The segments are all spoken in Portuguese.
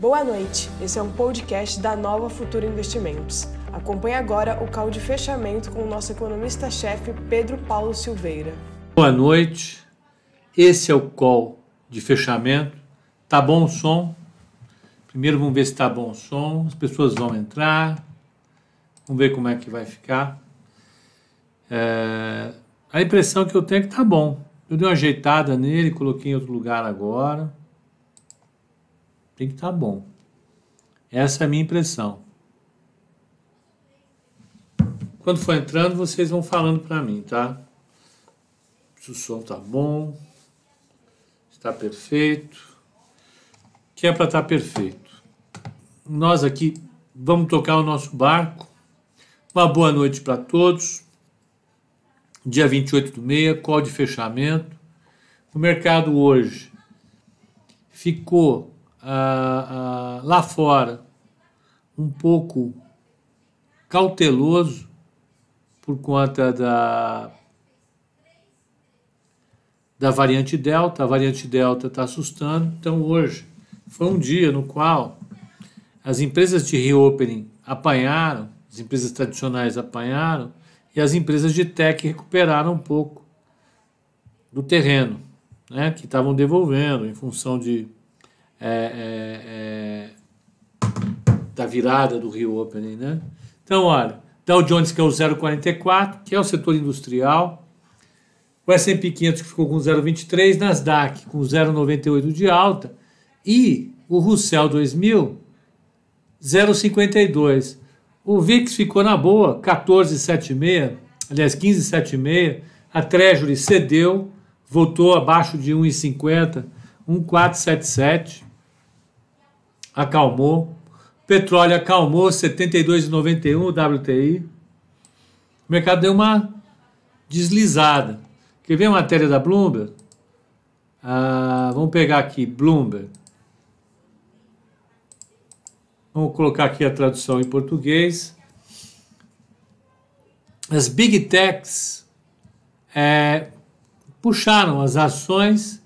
Boa noite, esse é um podcast da Nova Futura Investimentos. Acompanhe agora o call de fechamento com o nosso economista-chefe Pedro Paulo Silveira. Boa noite, esse é o call de fechamento. Tá bom o som? Primeiro vamos ver se tá bom o som, as pessoas vão entrar, vamos ver como é que vai ficar. É, a impressão que eu tenho é que tá bom. Eu dei uma ajeitada nele, coloquei em outro lugar agora tem que estar tá bom. Essa é a minha impressão. Quando for entrando, vocês vão falando para mim, tá? Se o som tá bom, está perfeito, que é para estar tá perfeito. Nós aqui vamos tocar o nosso barco. Uma boa noite para todos. Dia 28 do meia, call de fechamento. O mercado hoje ficou ah, lá fora um pouco cauteloso por conta da, da variante Delta. A variante Delta está assustando. Então, hoje foi um dia no qual as empresas de reopening apanharam, as empresas tradicionais apanharam, e as empresas de tech recuperaram um pouco do terreno né, que estavam devolvendo em função de é, é, é, da virada do Rio Opening, né? Então, olha, Dow Jones que é o 0,44, que é o setor industrial, o S&P 500 que ficou com 0,23, Nasdaq com 0,98 de alta e o Russell 2000 0,52. O VIX ficou na boa, 14,76, aliás 15,76. A Treasury cedeu, voltou abaixo de 1,50, 1,477 acalmou. Petróleo acalmou, 72,91 WTI. O mercado deu uma deslizada. Quer ver a matéria da Bloomberg? Ah, vamos pegar aqui, Bloomberg. Vamos colocar aqui a tradução em português. As Big Techs é, puxaram as ações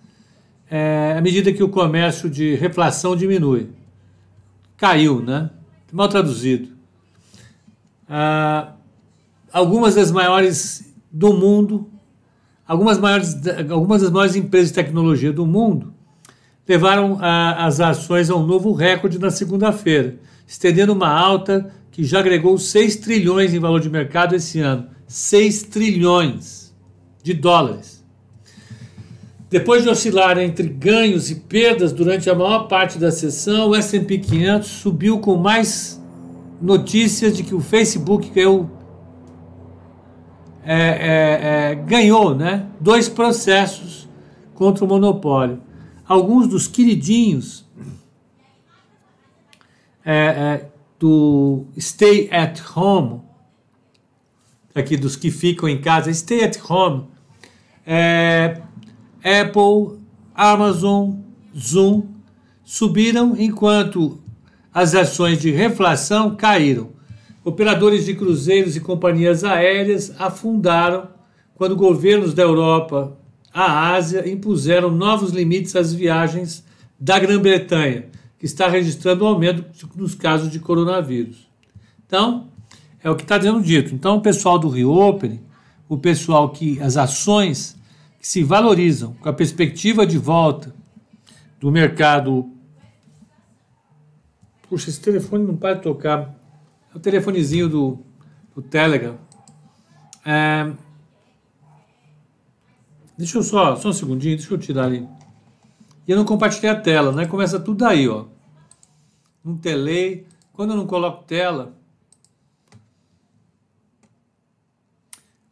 é, à medida que o comércio de reflação diminui caiu, né? Mal traduzido. Ah, algumas das maiores do mundo, algumas, maiores, algumas das maiores empresas de tecnologia do mundo levaram a, as ações a um novo recorde na segunda-feira, estendendo uma alta que já agregou 6 trilhões em valor de mercado esse ano. 6 trilhões de dólares. Depois de oscilar entre ganhos e perdas durante a maior parte da sessão, o S&P 500 subiu com mais notícias de que o Facebook ganhou, é, é, é, ganhou né, dois processos contra o monopólio. Alguns dos queridinhos é, é, do Stay at Home, aqui dos que ficam em casa, Stay at Home, é, Apple, Amazon, Zoom subiram enquanto as ações de reflação caíram. Operadores de cruzeiros e companhias aéreas afundaram quando governos da Europa à Ásia impuseram novos limites às viagens da Grã-Bretanha, que está registrando um aumento nos casos de coronavírus. Então, é o que está sendo dito. Então, o pessoal do Reopening, o pessoal que as ações que se valorizam com a perspectiva de volta do mercado. Puxa, esse telefone não para de tocar. É o telefonezinho do, do Telegram. É... Deixa eu só, só um segundinho, deixa eu tirar ali. E eu não compartilhei a tela, né? Começa tudo aí, ó. Não telei. Quando eu não coloco tela,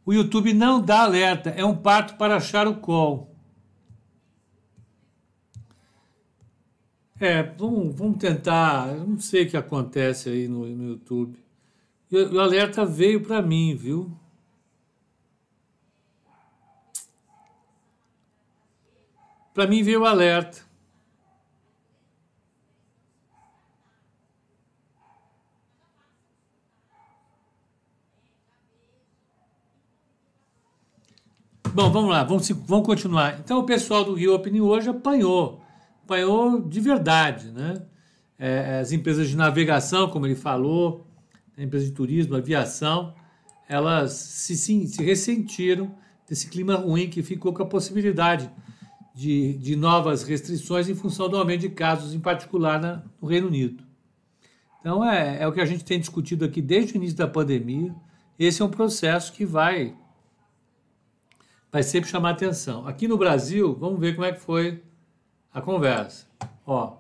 O YouTube não dá alerta, é um parto para achar o call. É, vamos, vamos tentar. Eu não sei o que acontece aí no, no YouTube. O, o alerta veio para mim, viu? Para mim veio o alerta. Bom, vamos lá, vamos, vamos continuar. Então, o pessoal do Rio Opening hoje apanhou, apanhou de verdade, né? é, as empresas de navegação, como ele falou, a empresa de turismo, aviação, elas se, sim, se ressentiram desse clima ruim que ficou com a possibilidade de, de novas restrições em função do aumento de casos, em particular na, no Reino Unido. Então, é, é o que a gente tem discutido aqui desde o início da pandemia. Esse é um processo que vai, vai sempre chamar atenção. Aqui no Brasil, vamos ver como é que foi a conversa. Ó,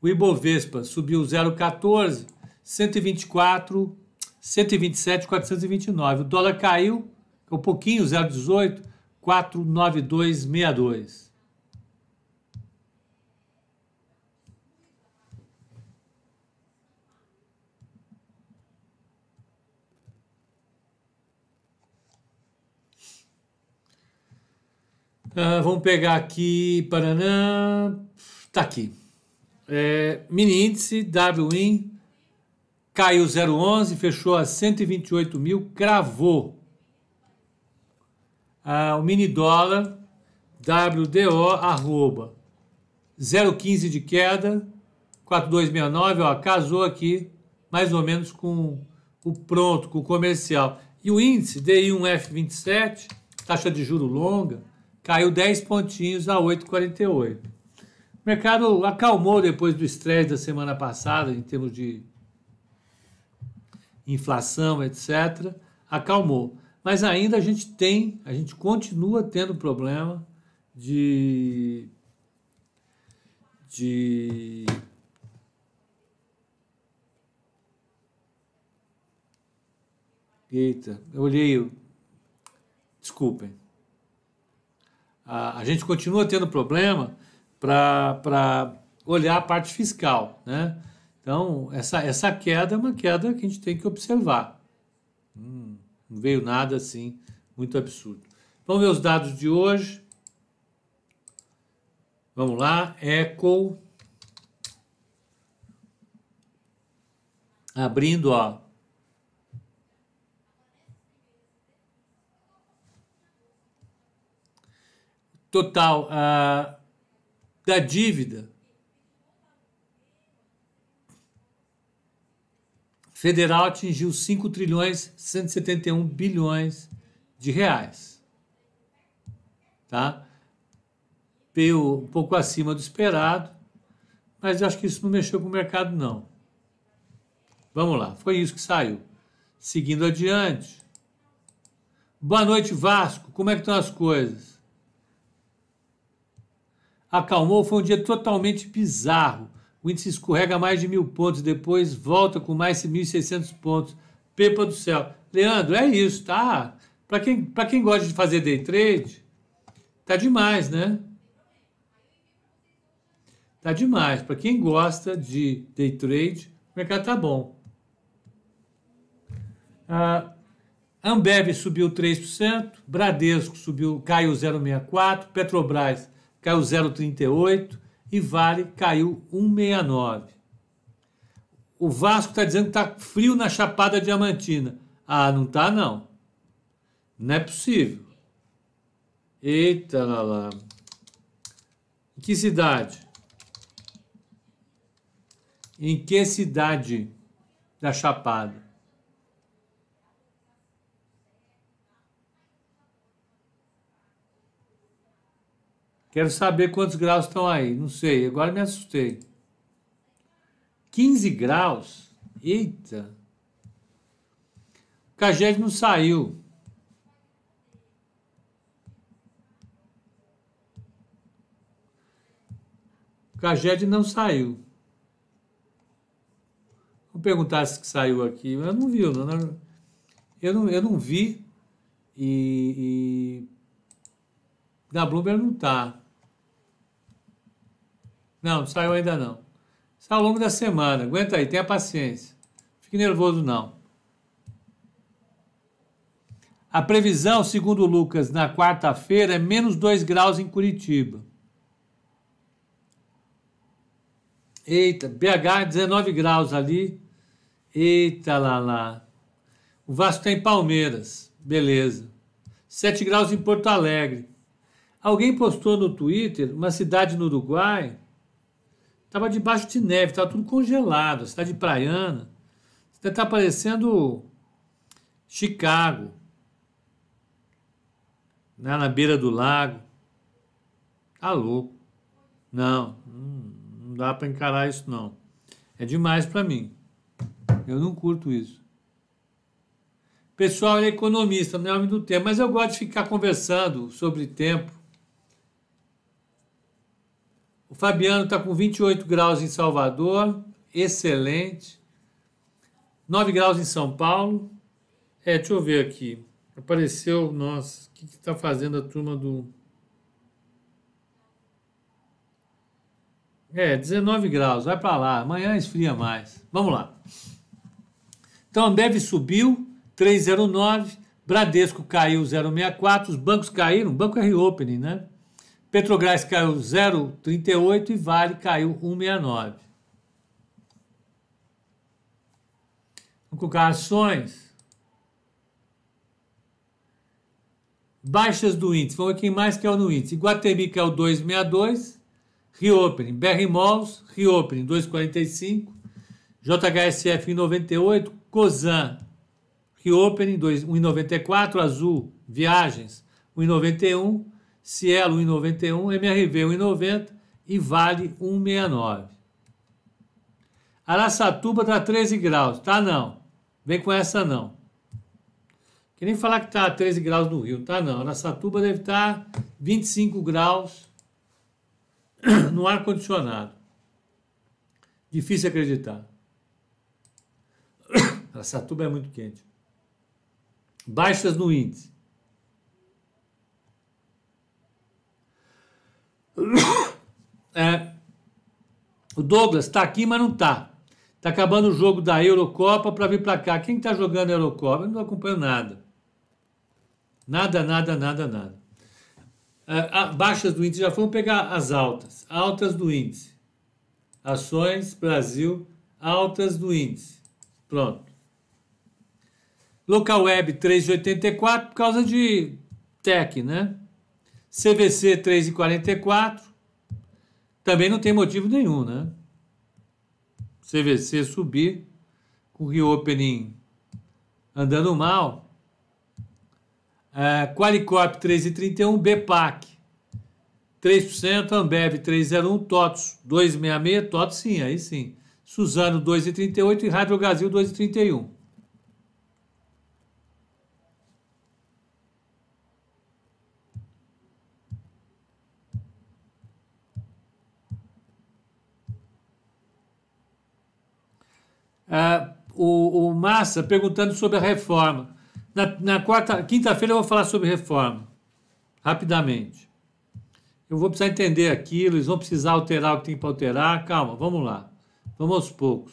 o Ibovespa subiu 0,14, 124, 127, 429. O dólar caiu um pouquinho, 018, 49262. Uh, vamos pegar aqui, Paraná, tá aqui. É, mini índice, WIN, caiu 0,11, fechou a 128 mil, cravou. Ah, o mini dólar, WDO, arroba, 0,15 de queda, 4269, ó, casou aqui mais ou menos com o pronto, com o comercial. E o índice DI1F27, taxa de juro longa, caiu 10 pontinhos a 8,48. O mercado acalmou depois do estresse da semana passada, em termos de inflação, etc. Acalmou. Mas ainda a gente tem, a gente continua tendo problema de. de Eita, eu olhei. Desculpem a, a gente continua tendo problema para olhar a parte fiscal, né? Então, essa, essa queda é uma queda que a gente tem que observar. Hum, não veio nada assim muito absurdo. Vamos ver os dados de hoje. Vamos lá, Eco. Abrindo, ó, total uh, da dívida federal atingiu 5 trilhões 171 bilhões de reais. Tá? Veio um pouco acima do esperado, mas acho que isso não mexeu com o mercado, não. Vamos lá, foi isso que saiu. Seguindo adiante. Boa noite, Vasco. Como é que estão as coisas? Acalmou, foi um dia totalmente bizarro. O índice escorrega mais de mil pontos, depois volta com mais de 1.600 pontos. Pepa do céu. Leandro, é isso, tá? Para quem, quem gosta de fazer day trade, tá demais, né? Tá demais. Para quem gosta de day trade, o mercado tá bom. A Ambev subiu 3%, Bradesco subiu, caiu 0,64%, Petrobras caiu 0,38 e Vale caiu 1,69. O Vasco está dizendo que está frio na Chapada Diamantina. Ah, não está não. Não é possível. Eita lá lá. Em que cidade? Em que cidade da Chapada? Quero saber quantos graus estão aí. Não sei, agora me assustei. 15 graus? Eita! O Caged não saiu. O Caged não saiu. Vou perguntar se saiu aqui. Eu não vi, não. Eu não, eu não vi. E, e na Bloomberg não está. Não, não saiu ainda não. Sai ao longo da semana. Aguenta aí, tenha paciência. Fique nervoso não. A previsão, segundo o Lucas, na quarta-feira é menos 2 graus em Curitiba. Eita, BH 19 graus ali. Eita lá lá. O Vasco tem Palmeiras. Beleza. 7 graus em Porto Alegre. Alguém postou no Twitter uma cidade no Uruguai Estava debaixo de neve, estava tudo congelado. A cidade praiana. Está parecendo Chicago. Né, na beira do lago. Tá louco. Não, não dá para encarar isso não. É demais para mim. Eu não curto isso. Pessoal, ele é economista, não é homem do tempo, mas eu gosto de ficar conversando sobre tempo. O Fabiano está com 28 graus em Salvador, excelente. 9 graus em São Paulo. É, deixa eu ver aqui. Apareceu, nossa, o que está fazendo a turma do. É, 19 graus, vai para lá. Amanhã esfria mais. Vamos lá. Então, Ambev subiu 309, Bradesco caiu 064, os bancos caíram, banco é reopening, né? Petrobras caiu 0,38 e Vale caiu 1,69. Vamos colocar ações. Baixas do índice. Vamos ver quem mais quer no índice. Iguatemi caiu 2,62. Reopening. BR Malls, Reopening 2,45. JHSF em 98. Cosan, Reopening 1,94. Azul, Viagens 1,91. Cielo 1,91, MRV 1,90 e Vale 1,69. Araçatuba está 13 graus. Tá não. Vem com essa não. Que nem falar que está 13 graus no Rio. Tá não. Araçatuba deve estar tá 25 graus no ar-condicionado. Difícil acreditar. Araçatuba é muito quente. Baixas no índice. É, o Douglas está aqui, mas não está. Está acabando o jogo da Eurocopa para vir para cá. Quem está jogando a Eurocopa? Eu não acompanho nada. Nada, nada, nada, nada. É, baixas do índice, já vamos pegar as altas. Altas do índice. Ações, Brasil, altas do índice. Pronto. Local Web 3,84 por causa de tech, né? CVC 3,44. Também não tem motivo nenhum, né? CVC subir, com o reopening andando mal. É, Qualicorp 3,31, BPAC 3%, Ambev 3,01, TOTS 2,66, TOTS sim, aí sim. Suzano 2,38 e Rádio Brasil 2,31. Ah, o, o Massa perguntando sobre a reforma. Na, na quarta, quinta-feira eu vou falar sobre reforma, rapidamente. Eu vou precisar entender aquilo, eles vão precisar alterar o que tem para alterar. Calma, vamos lá. Vamos aos poucos.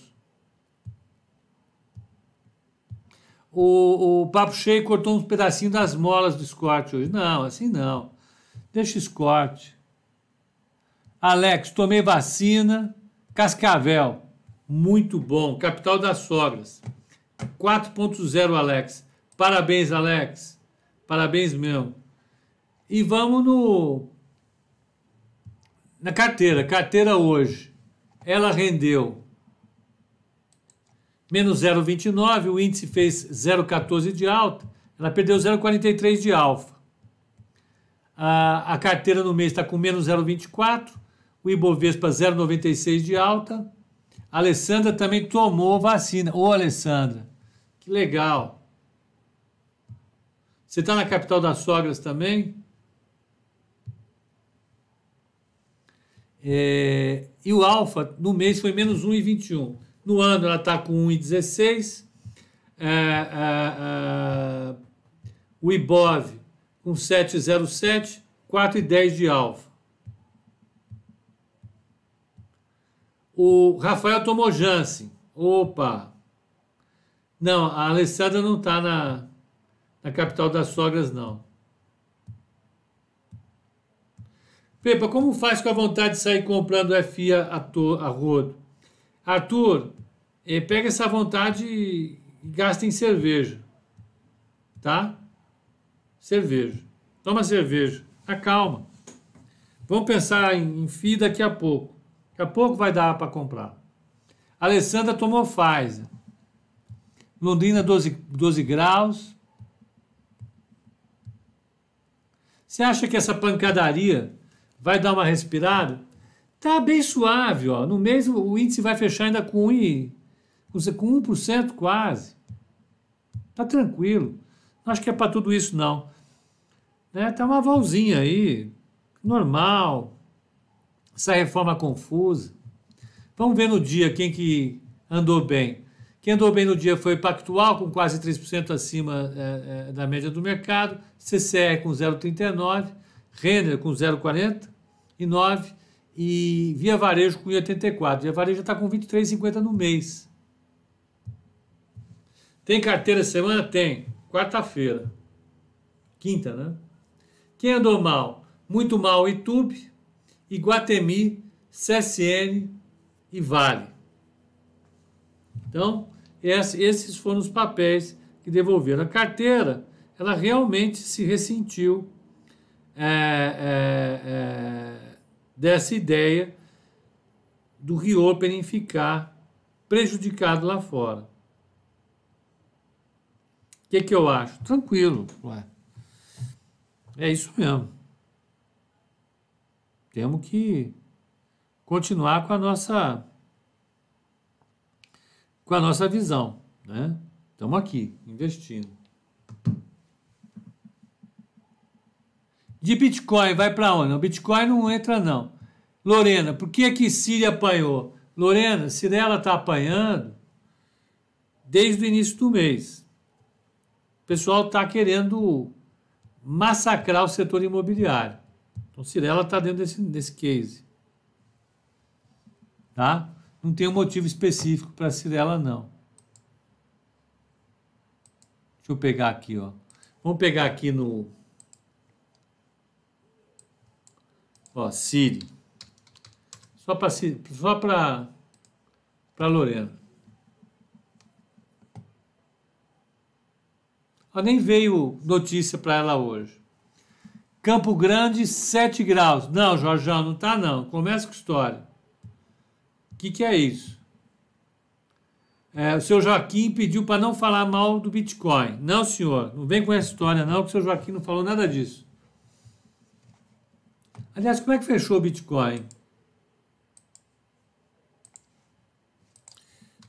O, o Papo Cheio cortou um pedacinho das molas do Scott hoje. Não, assim não. Deixa Scott. Alex, tomei vacina. Cascavel. Muito bom. Capital das Sogras. 4.0, Alex. Parabéns, Alex. Parabéns mesmo. E vamos no na carteira. Carteira hoje. Ela rendeu menos 0,29, o índice fez 0,14 de alta, ela perdeu 0,43 de alfa. A, a carteira no mês está com menos 0,24, o Ibovespa 0,96 de alta, a Alessandra também tomou vacina. Ô, Alessandra, que legal. Você está na capital das sogras também? É, e o alfa no mês foi menos 1,21. No ano ela está com 1,16. É, é, é, o IBOV com 7,07, 4,10 de alfa. O Rafael tomou Jansen. Opa! Não, a Alessandra não está na, na capital das sogras, não. Pepa, como faz com a vontade de sair comprando FIA a, to, a rodo? Arthur, eh, pega essa vontade e gasta em cerveja. Tá? Cerveja. Toma cerveja. Acalma. Vamos pensar em, em daqui a pouco. Daqui a pouco vai dar para comprar. Alessandra tomou Pfizer. Londrina, 12, 12 graus. Você acha que essa pancadaria vai dar uma respirada? Tá bem suave, ó. No mês o índice vai fechar ainda com 1, com 1% quase. Tá tranquilo. Não acho que é para tudo isso, não. Né? Tá uma volzinha aí, normal. Essa reforma confusa. Vamos ver no dia quem que andou bem. Quem andou bem no dia foi Pactual, com quase 3% acima é, é, da média do mercado, CCR com 0,39%, Renner com 0,49% e Via Varejo com 84%. Via Varejo já está com 23,50% no mês. Tem carteira semana? Tem. Quarta-feira. Quinta, né? Quem andou mal? Muito mal YouTube, Iguatemi, CSN e Vale. Então, esses foram os papéis que devolveram. A carteira, ela realmente se ressentiu é, é, é, dessa ideia do reopening ficar prejudicado lá fora. O que, que eu acho? Tranquilo. Ué. É isso mesmo. Temos que continuar com a nossa com a nossa visão, né? Estamos aqui investindo. De Bitcoin vai para onde? O Bitcoin não entra não. Lorena, por que que Síria apanhou? Lorena, Cirela está apanhando desde o início do mês. O pessoal está querendo massacrar o setor imobiliário. Então, Cirela está dentro desse, desse case. Tá? Não tem um motivo específico para Cirela, não. Deixa eu pegar aqui, ó. Vamos pegar aqui no. Ó, Siri. Só para só para para Lorena. Ó, nem veio notícia para ela hoje. Campo Grande, 7 graus. Não, Jorjão, não tá não. Começa com história que, que é isso? É, o seu Joaquim pediu para não falar mal do Bitcoin. Não, senhor, não vem com essa história, não, que o seu Joaquim não falou nada disso. Aliás, como é que fechou o Bitcoin?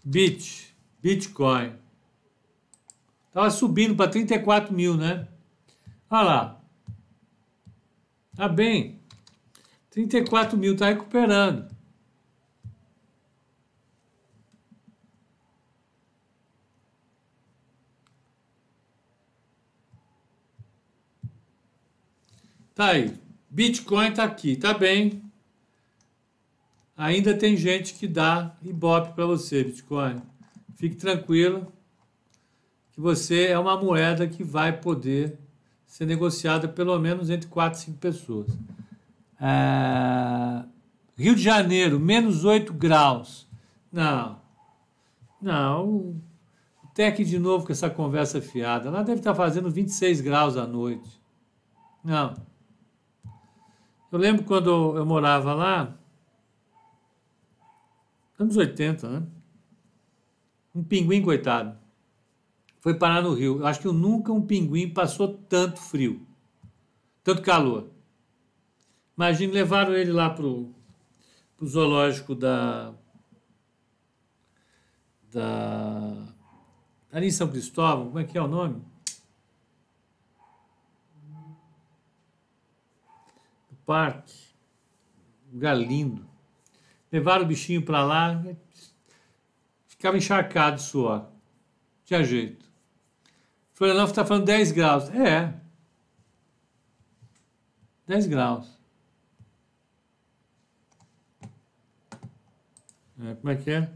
Bit, Bitcoin. Estava subindo para 34 mil, né? Olha lá. Tá bem. 34 mil, está recuperando. Tá aí. Bitcoin tá aqui, tá bem. Ainda tem gente que dá ibope para você, Bitcoin. Fique tranquilo que você é uma moeda que vai poder ser negociada pelo menos entre 4 e 5 pessoas. É... Rio de Janeiro, menos 8 graus. Não. Não. O Tec de novo com essa conversa fiada. Lá deve estar fazendo 26 graus à noite. Não. Eu lembro quando eu morava lá, anos 80, né? Um pinguim, coitado, foi parar no Rio. Eu acho que eu nunca um pinguim passou tanto frio, tanto calor. Imagine, levaram ele lá pro, pro zoológico da. da. ali em São Cristóvão, como é que é o nome? parque, lugar lindo. Levaram o bichinho para lá, ficava encharcado de suor. Tinha jeito. Florianópolis está falando 10 graus. É. 10 graus. É, como é que é?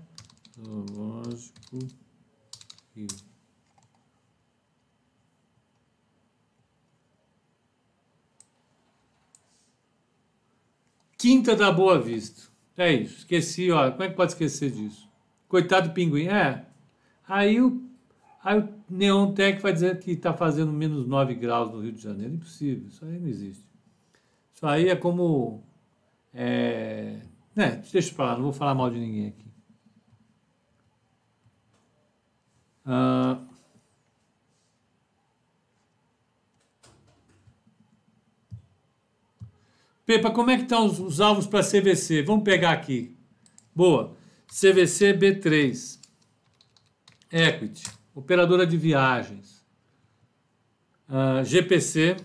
Zoológico Rio. Quinta da Boa Vista. É isso. Esqueci, ó. Como é que pode esquecer disso? Coitado do pinguim. É. Aí o, aí o Neon Tech vai dizer que está fazendo menos 9 graus no Rio de Janeiro. Impossível. Isso aí não existe. Isso aí é como é, né, deixa eu falar, não vou falar mal de ninguém aqui. Uh, Pepa, como é que estão os, os alvos para CVC? Vamos pegar aqui. Boa. CVC B3. Equity. Operadora de viagens. Uh, ah, GPC.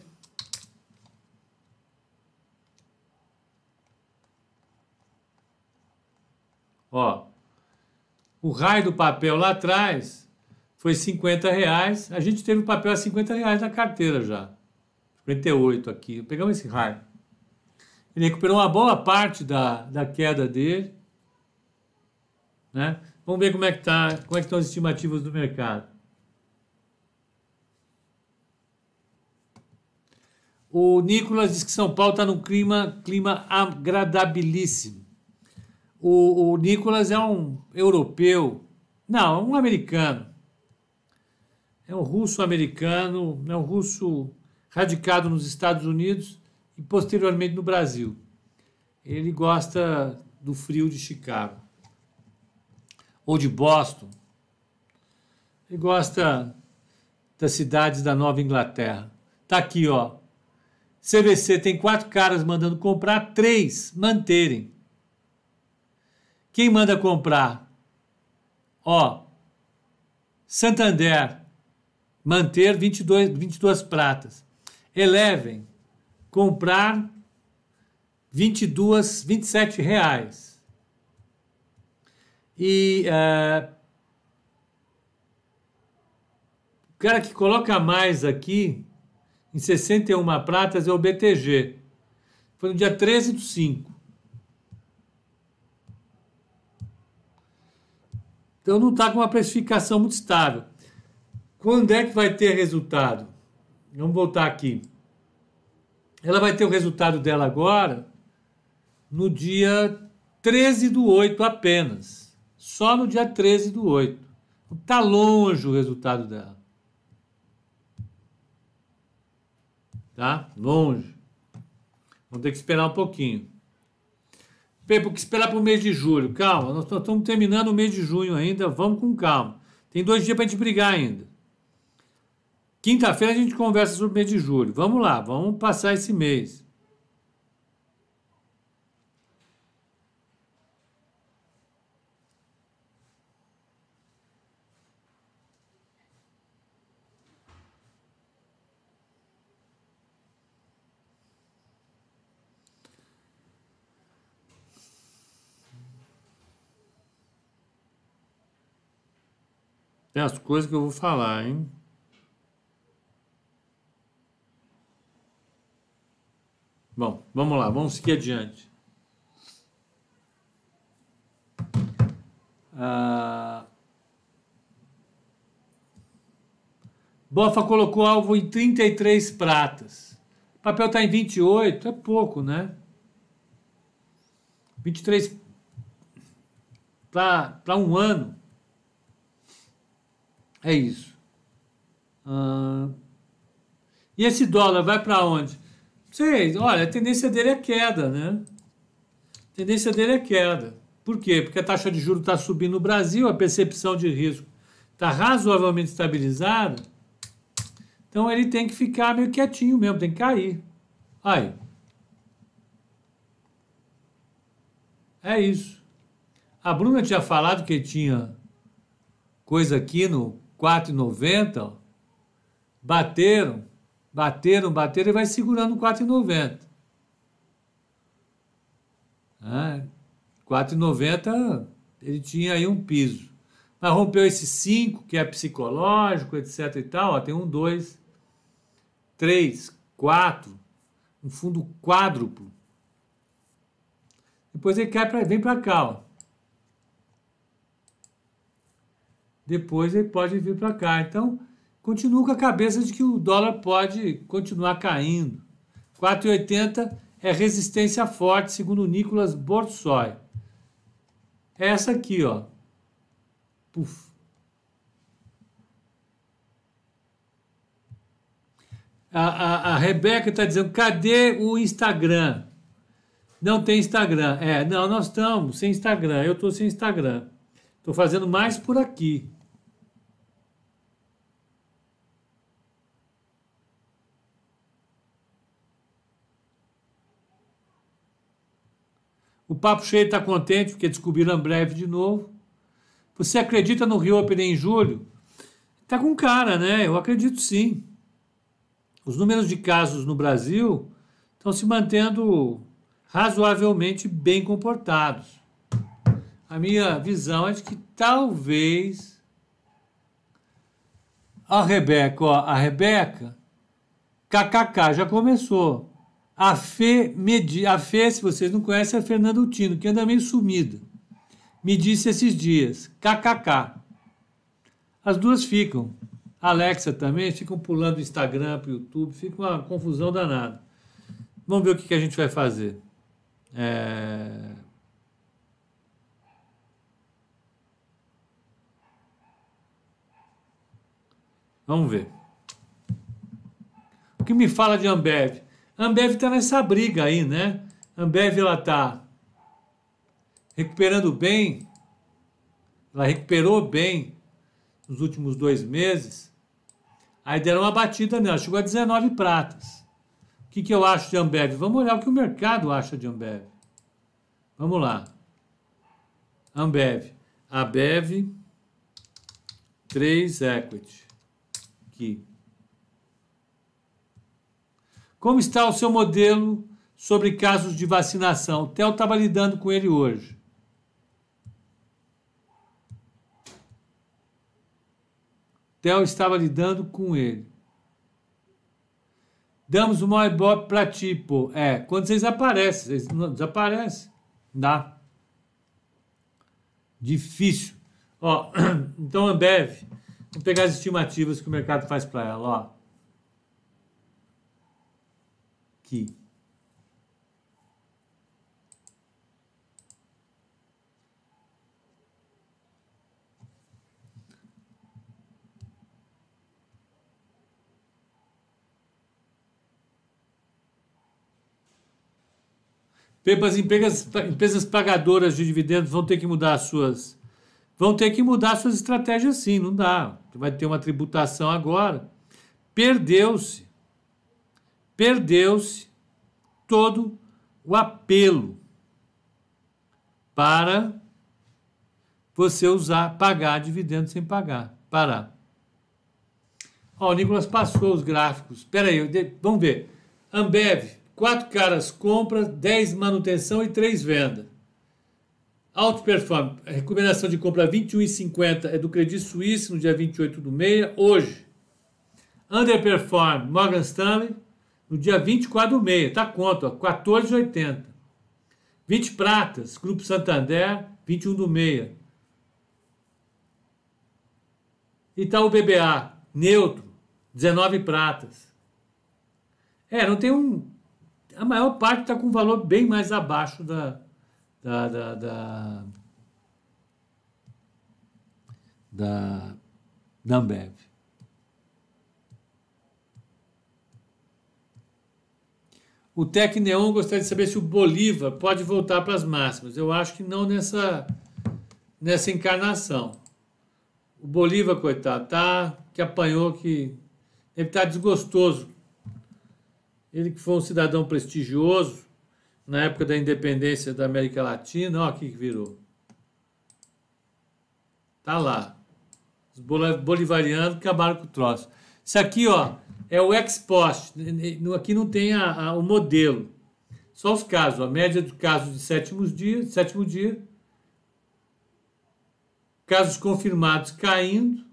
Ó, o raio do papel lá atrás foi 50 reais. A gente teve o papel a 50 reais na carteira já. 58 aqui. Pegamos esse raio. Ele recuperou uma boa parte da, da queda dele. Né? Vamos ver como é que tá, como é que estão as estimativas do mercado. O Nicolas diz que São Paulo está num clima, clima agradabilíssimo. O, o Nicolas é um europeu, não, um americano. É um russo-americano, é um russo radicado nos Estados Unidos e posteriormente no Brasil. Ele gosta do frio de Chicago ou de Boston. Ele gosta das cidades da Nova Inglaterra. Tá aqui, ó. CVC tem quatro caras mandando comprar, três manterem. Quem manda comprar? Ó, Santander, manter 22, 22 pratas. Eleven, comprar 22, 27 reais. E uh, o cara que coloca mais aqui, em 61 pratas, é o BTG. Foi no dia 13 do 5. Então não está com uma precificação muito estável. Quando é que vai ter resultado? Vamos voltar aqui. Ela vai ter o resultado dela agora no dia 13 do 8 apenas. Só no dia 13 do 8. Está longe o resultado dela. Tá? Longe. Vamos ter que esperar um pouquinho. Pepe, que esperar para o mês de julho? Calma, nós estamos terminando o mês de junho ainda, vamos com calma. Tem dois dias para a gente brigar ainda. Quinta-feira a gente conversa sobre o mês de julho. Vamos lá, vamos passar esse mês. Tem as coisas que eu vou falar, hein? Bom, vamos lá, vamos seguir adiante. Ah, Bofa colocou alvo em 33 pratas. O papel está em 28, é pouco, né? 23 para um ano. É isso. Ah, e esse dólar vai para onde? Sei, olha, a tendência dele é queda, né? A tendência dele é queda. Por quê? Porque a taxa de juros está subindo no Brasil, a percepção de risco está razoavelmente estabilizada. Então ele tem que ficar meio quietinho mesmo, tem que cair. Aí. É isso. A Bruna tinha falado que tinha coisa aqui no 4,90. Bateram. Bateram, bateram e vai segurando 4,90. Ah, 4,90 ele tinha aí um piso. Mas rompeu esse 5, que é psicológico, etc e tal. Ó, tem um, dois, três, quatro. Um fundo quádruplo. Depois ele cai pra, vem para cá. Ó. Depois ele pode vir para cá. Então, continuo com a cabeça de que o dólar pode continuar caindo. 4,80 é resistência forte, segundo Nicolas Borsoi. É essa aqui, ó. Puf. A, a, a Rebeca está dizendo: cadê o Instagram? Não tem Instagram. É, não, nós estamos sem Instagram. Eu estou sem Instagram. Estou fazendo mais por aqui. Papo Cheio está contente porque descobriram breve de novo. Você acredita no Rio Open em julho? Está com cara, né? Eu acredito sim. Os números de casos no Brasil estão se mantendo razoavelmente bem comportados. A minha visão é de que talvez a Rebeca, ó, a Rebeca, KKK já começou. A Fê, a Fê, se vocês não conhecem, é a Fernanda Utino, que anda meio sumida. Me disse esses dias, kkk. As duas ficam. A Alexa também, ficam pulando do Instagram para o YouTube, fica uma confusão danada. Vamos ver o que, que a gente vai fazer. É... Vamos ver. O que me fala de Ambev? Ambev está nessa briga aí, né? Ambev ela está recuperando bem, ela recuperou bem nos últimos dois meses. Aí deram uma batida nela, chegou a 19 pratas. O que, que eu acho de Ambev? Vamos olhar o que o mercado acha de Ambev. Vamos lá. Ambev. Abev 3 Equity. Aqui. Como está o seu modelo sobre casos de vacinação? O Theo estava lidando com ele hoje. Theo estava lidando com ele. Damos uma ibope para ti, pô. É, quando vocês aparecem, vocês não desaparecem. Dá. Difícil. Ó, então Ambev, vamos pegar as estimativas que o mercado faz para ela, ó. Aqui. As empresas, empresas pagadoras de dividendos vão ter que mudar as suas. Vão ter que mudar suas estratégias sim, não dá. Vai ter uma tributação agora. Perdeu-se perdeu-se todo o apelo para você usar, pagar dividendos sem pagar, parar. Ó, o Nicolas passou os gráficos. Espera aí, vamos ver. Ambev, quatro caras compra, 10 manutenção e 3 venda. Alto Performance, recomendação de compra 21,50 é do Credit Suisse no dia 28 do meia, hoje. Underperform, Morgan Stanley, no dia 24 do meio, tá conta, 14,80. 20 pratas, Grupo Santander, 21 do meia. Itaú BBA, neutro, 19 pratas. É, não tem um. A maior parte está com valor bem mais abaixo da. da, da, da, da, da Ambev. O Tec Neon gostaria de saber se o Bolívar pode voltar para as máximas. Eu acho que não nessa, nessa encarnação. O Bolívar, coitado, tá, que apanhou, que deve estar tá desgostoso. Ele que foi um cidadão prestigioso na época da independência da América Latina, olha aqui que virou. Tá lá. Os bolivarianos acabaram com o troço. Isso aqui, ó, é o ex post. Aqui não tem a, a, o modelo. Só os casos. A média de casos de sétimo dia, sétimo dia. Casos confirmados caindo.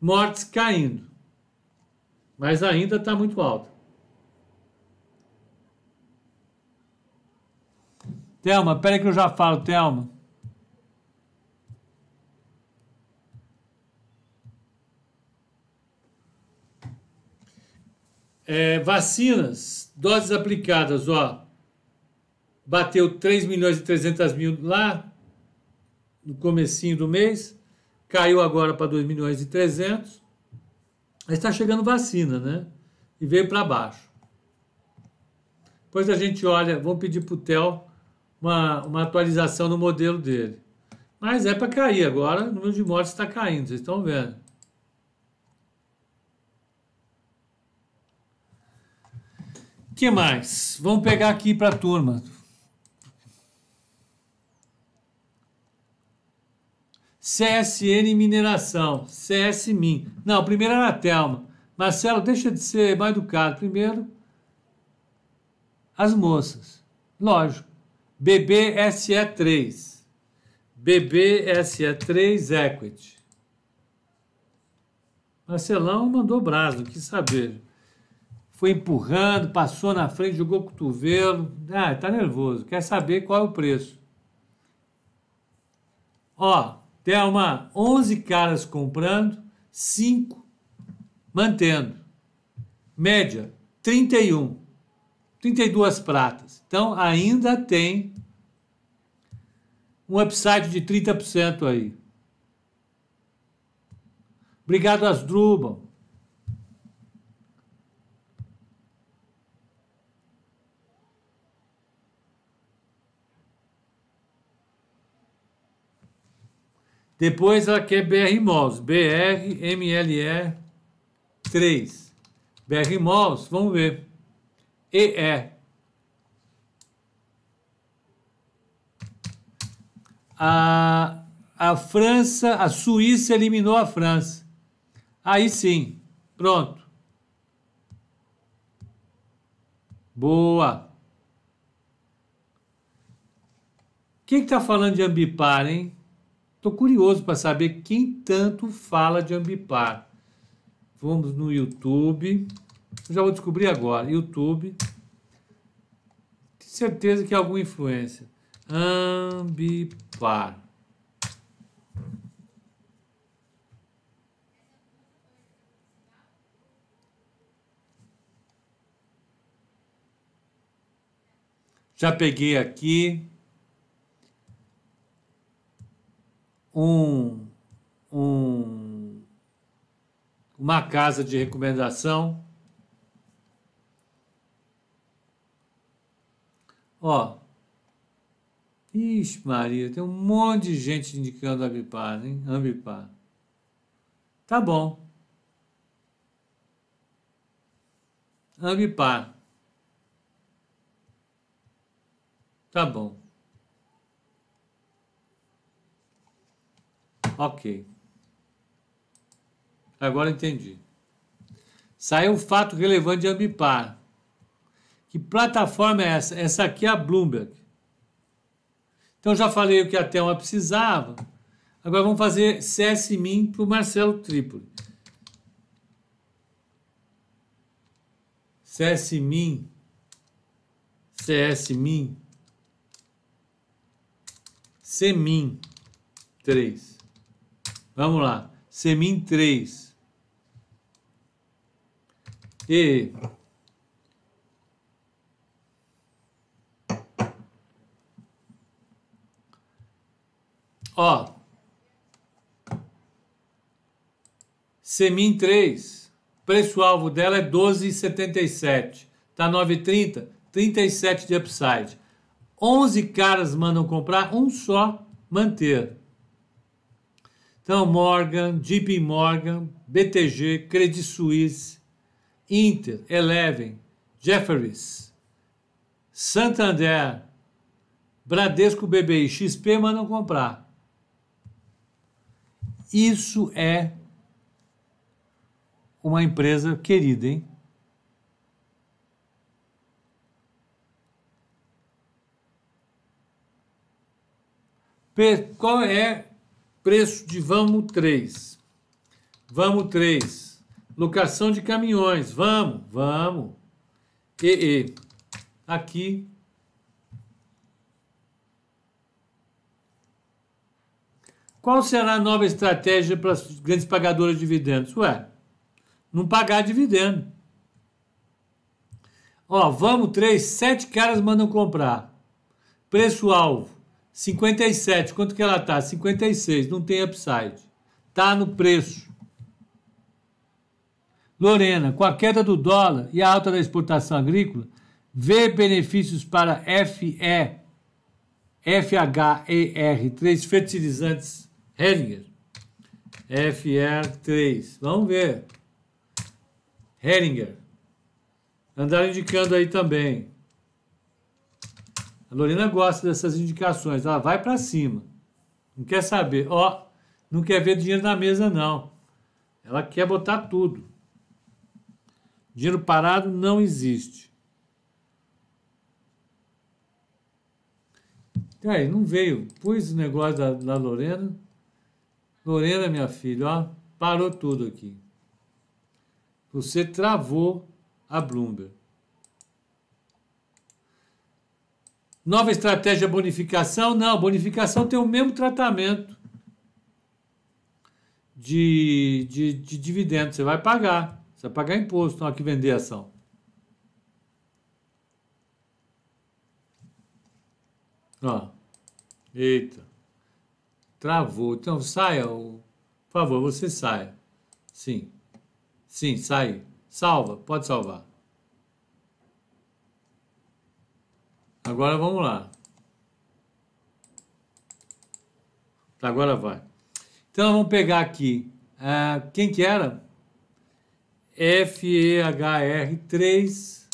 Mortes caindo. Mas ainda está muito alto. Thelma, peraí que eu já falo, Thelma. É, vacinas, doses aplicadas, ó, bateu 3 milhões e 300 mil lá no comecinho do mês, caiu agora para 2 milhões e 300. Está chegando vacina, né? E veio para baixo. Depois a gente olha, vamos pedir para o Theo uma, uma atualização no modelo dele. Mas é para cair agora, o número de mortes está caindo, vocês estão vendo. Que mais? Vamos pegar aqui para a turma. CSN Mineração, CSMIN. Não, primeiro era a Thelma. Marcelo, deixa de ser mal educado. Primeiro, as moças. Lógico. BBSE3. BBSE3 Equity. Marcelão mandou braço, quis saber. Foi empurrando, passou na frente, jogou o cotovelo. Ah, tá nervoso. Quer saber qual é o preço. Ó, tem uma 11 caras comprando, 5 mantendo. Média 31. 32 pratas. Então ainda tem um upside de 30% aí. Obrigado, Asdrubal. Depois ela quer BR Malls, BR MLE 3. BR Malls, vamos ver. EE. A, a França, a Suíça eliminou a França. Aí sim, pronto. Boa. Quem está falando de Ambipar, hein? Estou curioso para saber quem tanto fala de Ambipar. Vamos no YouTube. Já vou descobrir agora. YouTube. Tenho certeza que é alguma influência. Ambipar. Já peguei aqui. Um, um, uma casa de recomendação. Ó. Ixi, Maria, tem um monte de gente indicando Ambipar, hein? Ambipar. Tá bom. Ambipar. Tá bom. Ok. Agora entendi. Saiu um fato relevante de Ambipar. Que plataforma é essa? Essa aqui é a Bloomberg. Então já falei o que a Thelma precisava. Agora vamos fazer CSMIN para o Marcelo Tripoli. CSMIN. CSMIN. CMIN 3. Vamos lá. Semin 3. E Ó. Semin 3. Preço-alvo dela é 12,77. Tá 9,30. 37 de upside. 11 caras mandam comprar, um só manter. Então, Morgan, JP Morgan, BTG, Credit Suisse, Inter, Eleven, Jefferies, Santander, Bradesco BBI, XP mandam comprar. Isso é uma empresa querida, hein? Qual é Preço de vamos 3. Vamos 3. Locação de caminhões. Vamos, vamos. E, e. Aqui. Qual será a nova estratégia para as grandes pagadoras de dividendos? Ué, não pagar dividendo. Ó, vamos três, sete caras mandam comprar. Preço-alvo. 57, quanto que ela tá? 56, não tem upside. Tá no preço. Lorena, com a queda do dólar e a alta da exportação agrícola, vê benefícios para FE, FHER3 fertilizantes Hellinger. FR3. Vamos ver. Heringer. Andaram indicando aí também. Lorena gosta dessas indicações. Ela vai para cima. Não quer saber. Ó, não quer ver dinheiro na mesa, não. Ela quer botar tudo. Dinheiro parado não existe. E aí, não veio. Pus o negócio da, da Lorena. Lorena, minha filha, ó, parou tudo aqui. Você travou a Bloomberg. Nova estratégia bonificação? Não, bonificação tem o mesmo tratamento de, de, de dividendo. Você vai pagar. Você vai pagar imposto na hora que vender a ação. Ó. Eita. Travou. Então saia. Por favor, você saia. Sim. Sim, sai. Salva. Pode salvar. Agora vamos lá. Agora vai. Então vamos pegar aqui. Uh, quem que era? FEHR3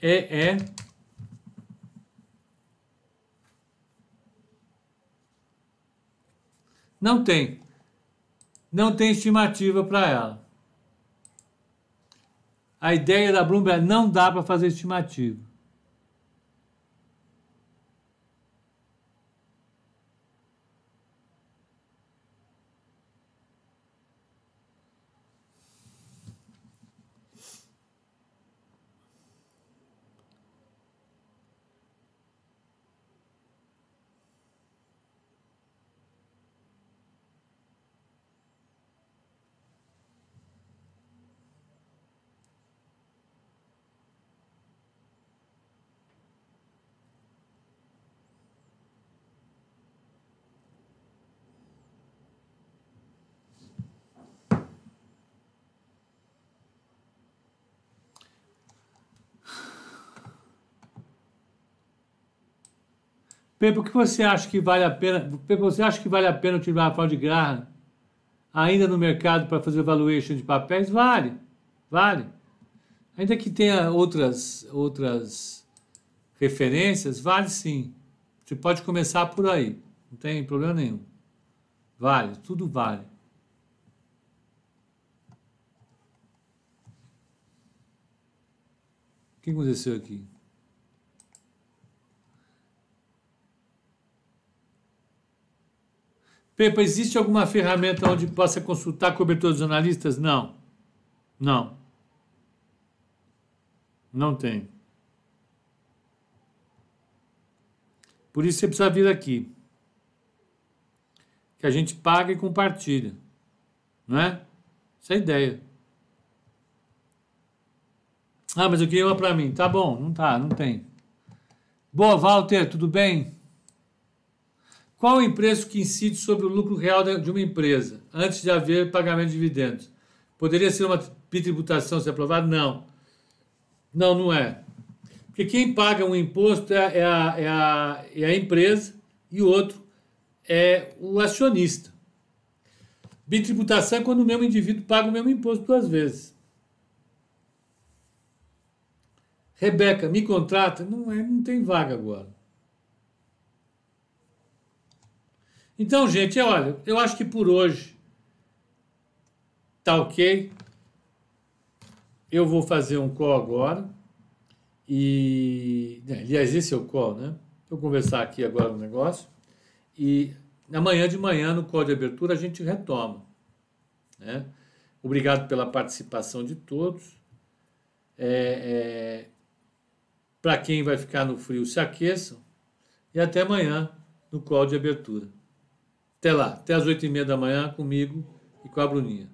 EE Não tem. Não tem estimativa para ela. A ideia da Bloomberg não dá para fazer estimativa. Pepe, por que você acha que vale a pena? Pepe, você acha que vale a pena utilizar a de Graham ainda no mercado para fazer valuation de papéis? Vale, vale. Ainda que tenha outras outras referências, vale sim. Você pode começar por aí, não tem problema nenhum. Vale, tudo vale. O que aconteceu aqui? Pepa, existe alguma ferramenta onde possa consultar cobertura dos analistas? Não. Não. Não tem. Por isso você precisa vir aqui. Que a gente paga e compartilha. Não é? Essa é a ideia. Ah, mas eu queria uma para mim. Tá bom, não tá, não tem. Boa, Walter, tudo bem? Qual o preço que incide sobre o lucro real de uma empresa antes de haver pagamento de dividendos? Poderia ser uma tributação se aprovada? Não. Não, não é. Porque quem paga um imposto é, é, a, é, a, é a empresa e o outro é o acionista. Bitributação é quando o mesmo indivíduo paga o mesmo imposto duas vezes. Rebeca, me contrata? Não, é, não tem vaga agora. Então, gente, olha, eu acho que por hoje tá ok. Eu vou fazer um call agora. E. Né, aliás, esse é o call, né? Vou conversar aqui agora um negócio. E amanhã de manhã, no call de abertura, a gente retoma. Né? Obrigado pela participação de todos. É, é, Para quem vai ficar no frio, se aqueçam. E até amanhã no call de abertura. Até lá, até as oito e meia da manhã comigo e com a Bruninha.